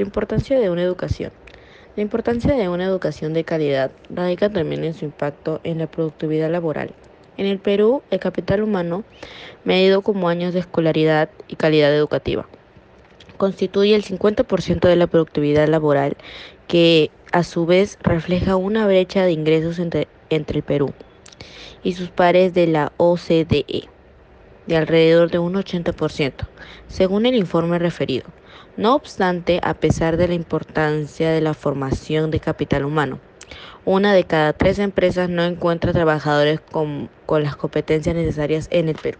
La importancia de una educación. La importancia de una educación de calidad radica también en su impacto en la productividad laboral. En el Perú, el capital humano, medido como años de escolaridad y calidad educativa, constituye el 50% de la productividad laboral, que a su vez refleja una brecha de ingresos entre, entre el Perú y sus pares de la OCDE de alrededor de un 80%, según el informe referido. No obstante, a pesar de la importancia de la formación de capital humano, una de cada tres empresas no encuentra trabajadores con, con las competencias necesarias en el Perú.